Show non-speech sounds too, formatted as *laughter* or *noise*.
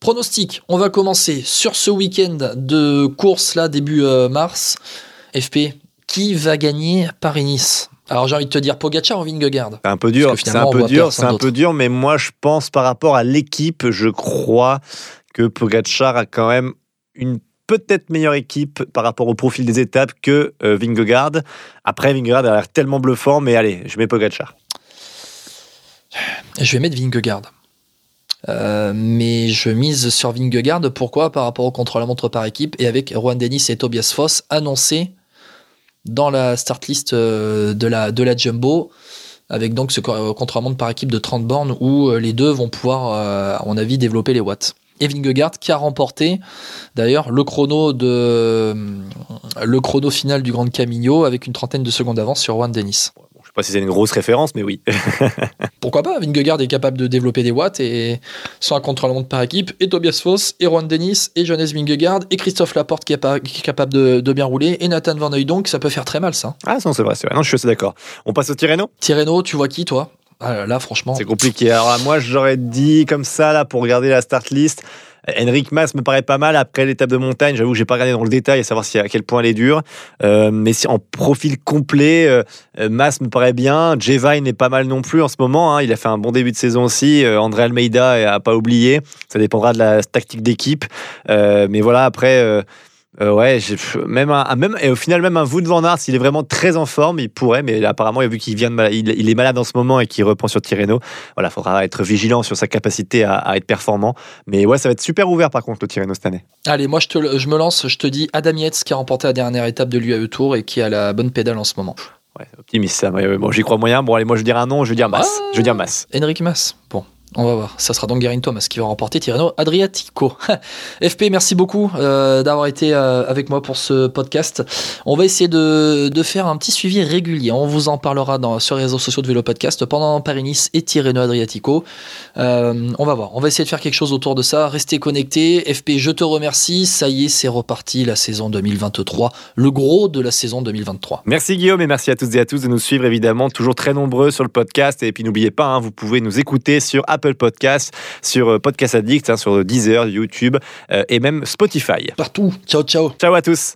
Pronostic, on va commencer sur ce week-end de course là, début euh, mars. FP, qui va gagner Paris-Nice? Alors j'ai envie de te dire Pogacar ou Vingegaard? C'est un peu dur, c'est un peu dur, c'est un peu dur, mais moi je pense par rapport à l'équipe, je crois que Pogacar a quand même une peut-être meilleure équipe par rapport au profil des étapes que euh, Vingegaard. Après, Vingegaard a l'air tellement bluffant, mais allez, je mets Pogacar. Je vais mettre Vingegaard. Euh, mais je mise sur Vingegaard. Pourquoi? Par rapport au contre-la-montre par équipe et avec Juan Denis et Tobias Foss annoncés dans la start list euh, de la, de la Jumbo, avec donc ce contre-la-montre par équipe de 30 bornes où euh, les deux vont pouvoir, à mon avis, développer les watts. Et Vingegaard qui a remporté d'ailleurs le chrono de le chrono final du Grand Camino avec une trentaine de secondes d'avance sur Juan Denis pas si c'est une grosse référence, mais oui. *laughs* Pourquoi pas Vingegaard est capable de développer des watts et sans un contre-la-montre par équipe. Et Tobias Foss, et Juan Dennis, et Johannes Vingegaard, et Christophe Laporte qui est, capable de, bien rouler, et Nathan Van donc ça peut faire très mal ça. Ah non, c'est vrai, c'est vrai. Non, je suis assez d'accord. On passe au Tirreno? Tirreno, tu vois qui toi? Ah, Là, franchement. C'est compliqué. Alors moi, j'aurais dit comme ça, là, pour regarder la start list. Henrik Mas me paraît pas mal après l'étape de montagne. J'avoue que j'ai pas regardé dans le détail à savoir si, à quel point elle est dure. Euh, mais si en profil complet, euh, Mas me paraît bien. Jevine est pas mal non plus en ce moment. Hein. Il a fait un bon début de saison aussi. Euh, André Almeida a pas oublié. Ça dépendra de la tactique d'équipe. mais voilà, après euh, ouais, même, un, même et au final même un Wout van Aert, s'il est vraiment très en forme, il pourrait, mais apparemment vu qu'il vient de il, est malade en ce moment et qu'il reprend sur Tirreno, voilà, faudra être vigilant sur sa capacité à, être performant. Mais ouais, ça va être super ouvert par contre le Tirreno cette année. Allez, moi je, te, je me lance, je te dis Adam Yates qui a remporté la dernière étape de l'UAE Tour et qui a la bonne pédale en ce moment. Ouais, optimiste ça. Bon, j'y crois moyen. Bon, allez, moi je dirais un nom, je veux dire Mass. je dire Mass. Henrik Mass. Bon, on va voir. Ça sera donc Garin Thomas qui va remporter Tirreno Adriatico. *laughs* FP, merci beaucoup euh, d'avoir été euh, avec moi pour ce podcast. On va essayer de, faire un petit suivi régulier. On vous en parlera dans, sur les réseaux sociaux de Vélo Podcast pendant Paris-Nice et Tirreno Adriatico. Euh, on va voir. On va essayer de faire quelque chose autour de ça. Restez connectés. FP, je te remercie. Ça y est, c'est reparti la saison 2023. Le gros de la saison 2023. Merci Guillaume et merci à toutes et à tous de nous suivre évidemment. Toujours très nombreux sur le podcast. Et puis n'oubliez pas, hein, vous pouvez nous écouter sur Apple Apple Podcast, sur euh, Podcast Addict, hein, sur Deezer, YouTube euh, et même Spotify. Partout. Ciao, ciao. Ciao à tous.